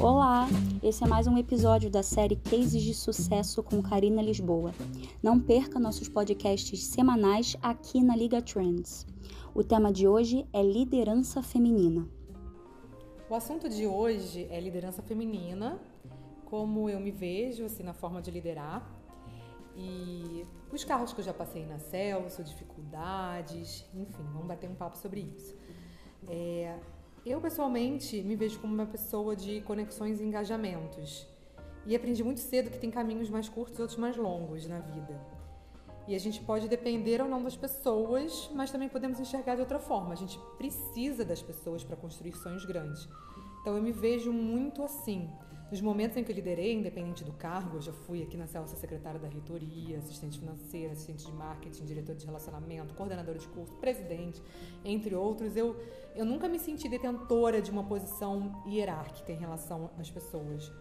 Olá, esse é mais um episódio da série Cases de Sucesso com Karina Lisboa. Não perca nossos podcasts semanais aqui na Liga Trends. O tema de hoje é liderança feminina. O assunto de hoje é liderança feminina, como eu me vejo assim na forma de liderar e os carros que eu já passei na Celso, dificuldades, enfim, vamos bater um papo sobre isso. É, eu, pessoalmente, me vejo como uma pessoa de conexões e engajamentos. E aprendi muito cedo que tem caminhos mais curtos e outros mais longos na vida. E a gente pode depender ou não das pessoas, mas também podemos enxergar de outra forma. A gente precisa das pessoas para construir sonhos grandes. Então eu me vejo muito assim. Nos momentos em que eu liderei, independente do cargo, eu já fui aqui na Celsa secretária da reitoria, assistente financeira, assistente de marketing, diretor de relacionamento, coordenadora de curso, presidente, entre outros. Eu, eu nunca me senti detentora de uma posição hierárquica em relação às pessoas.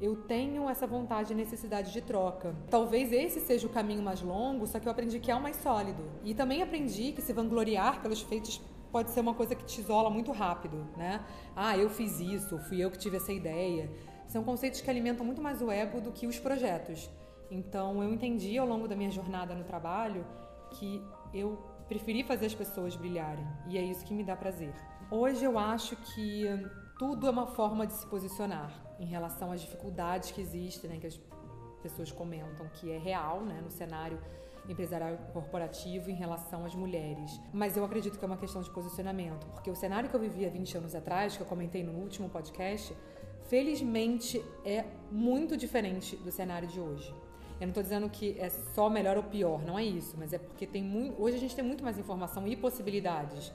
Eu tenho essa vontade e necessidade de troca. Talvez esse seja o caminho mais longo, só que eu aprendi que é o mais sólido. E também aprendi que se vangloriar pelos feitos pode ser uma coisa que te isola muito rápido, né? Ah, eu fiz isso, fui eu que tive essa ideia são conceitos que alimentam muito mais o ego do que os projetos. Então eu entendi ao longo da minha jornada no trabalho que eu preferi fazer as pessoas brilharem e é isso que me dá prazer. Hoje eu acho que tudo é uma forma de se posicionar em relação às dificuldades que existem, né, que as pessoas comentam que é real né, no cenário empresarial corporativo em relação às mulheres. Mas eu acredito que é uma questão de posicionamento, porque o cenário que eu vivia 20 anos atrás, que eu comentei no último podcast, felizmente é muito diferente do cenário de hoje. Eu não estou dizendo que é só melhor ou pior, não é isso, mas é porque tem muito, hoje a gente tem muito mais informação e possibilidades.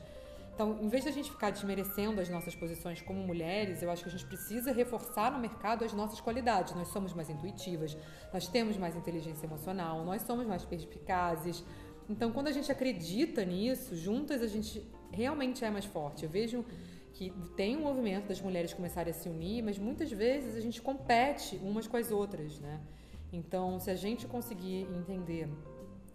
Então, em vez de a gente ficar desmerecendo as nossas posições como mulheres, eu acho que a gente precisa reforçar no mercado as nossas qualidades. Nós somos mais intuitivas, nós temos mais inteligência emocional, nós somos mais perspicazes. Então, quando a gente acredita nisso, juntas a gente realmente é mais forte. Eu vejo que tem um movimento das mulheres começarem a se unir, mas muitas vezes a gente compete umas com as outras, né? Então, se a gente conseguir entender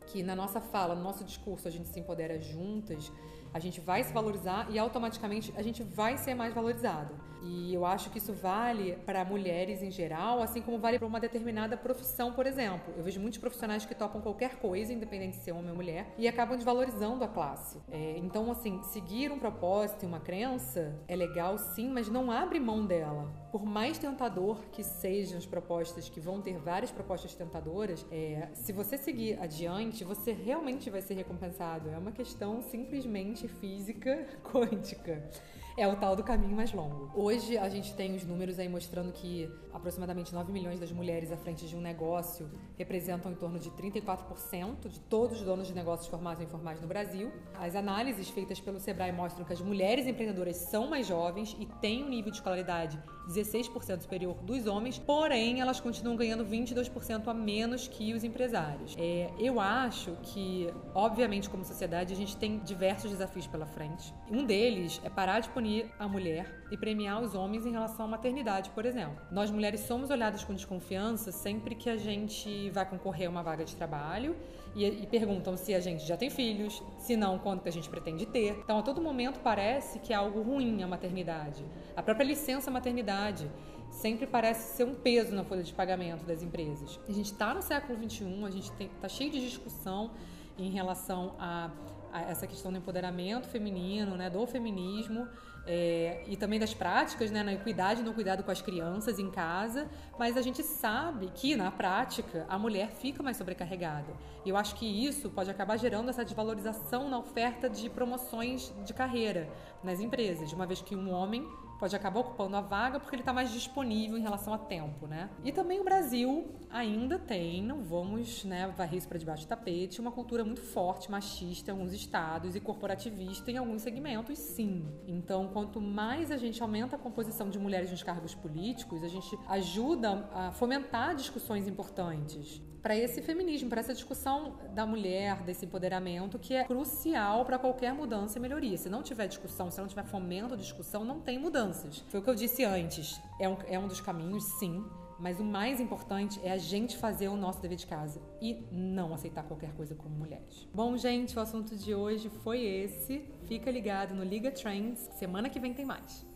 que na nossa fala, no nosso discurso, a gente se empodera juntas, a gente vai se valorizar e automaticamente a gente vai ser mais valorizada. E eu acho que isso vale para mulheres em geral, assim como vale para uma determinada profissão, por exemplo. Eu vejo muitos profissionais que topam qualquer coisa, independente de ser homem ou mulher, e acabam desvalorizando a classe. É, então, assim, seguir um propósito e uma crença é legal sim, mas não abre mão dela. Por mais tentador que sejam as propostas, que vão ter várias propostas tentadoras, é, se você seguir adiante, você realmente vai ser recompensado. É uma questão simplesmente física quântica é o tal do caminho mais longo. Hoje a gente tem os números aí mostrando que aproximadamente 9 milhões das mulheres à frente de um negócio representam em torno de 34% de todos os donos de negócios formados e informais no Brasil. As análises feitas pelo Sebrae mostram que as mulheres empreendedoras são mais jovens e têm um nível de escolaridade 16% superior dos homens, porém elas continuam ganhando 22% a menos que os empresários. É, eu acho que, obviamente, como sociedade, a gente tem diversos desafios pela frente. Um deles é parar de punir a mulher e premiar os homens em relação à maternidade, por exemplo. Nós mulheres somos olhadas com desconfiança sempre que a gente vai concorrer a uma vaga de trabalho e, e perguntam se a gente já tem filhos, se não, quanto a gente pretende ter. Então, a todo momento parece que é algo ruim a maternidade. A própria licença maternidade sempre parece ser um peso na folha de pagamento das empresas. A gente está no século XXI, a gente está cheio de discussão em relação a, essa questão do empoderamento feminino, né, do feminismo é, e também das práticas, né, na equidade no cuidado com as crianças em casa, mas a gente sabe que na prática a mulher fica mais sobrecarregada. E eu acho que isso pode acabar gerando essa desvalorização na oferta de promoções de carreira nas empresas, uma vez que um homem pode acabar ocupando a vaga porque ele está mais disponível em relação a tempo, né? E também o Brasil ainda tem, não vamos né, varrer isso para debaixo do tapete, uma cultura muito forte, machista em alguns estados e corporativista em alguns segmentos, sim. Então, quanto mais a gente aumenta a composição de mulheres nos cargos políticos, a gente ajuda a fomentar discussões importantes para esse feminismo, para essa discussão da mulher, desse empoderamento que é crucial para qualquer mudança e melhoria. Se não tiver discussão, se não tiver fomento de discussão, não tem mudanças. Foi o que eu disse antes. É um, é um dos caminhos, sim. Mas o mais importante é a gente fazer o nosso dever de casa e não aceitar qualquer coisa como mulheres. Bom, gente, o assunto de hoje foi esse. Fica ligado no Liga Trends. Semana que vem tem mais.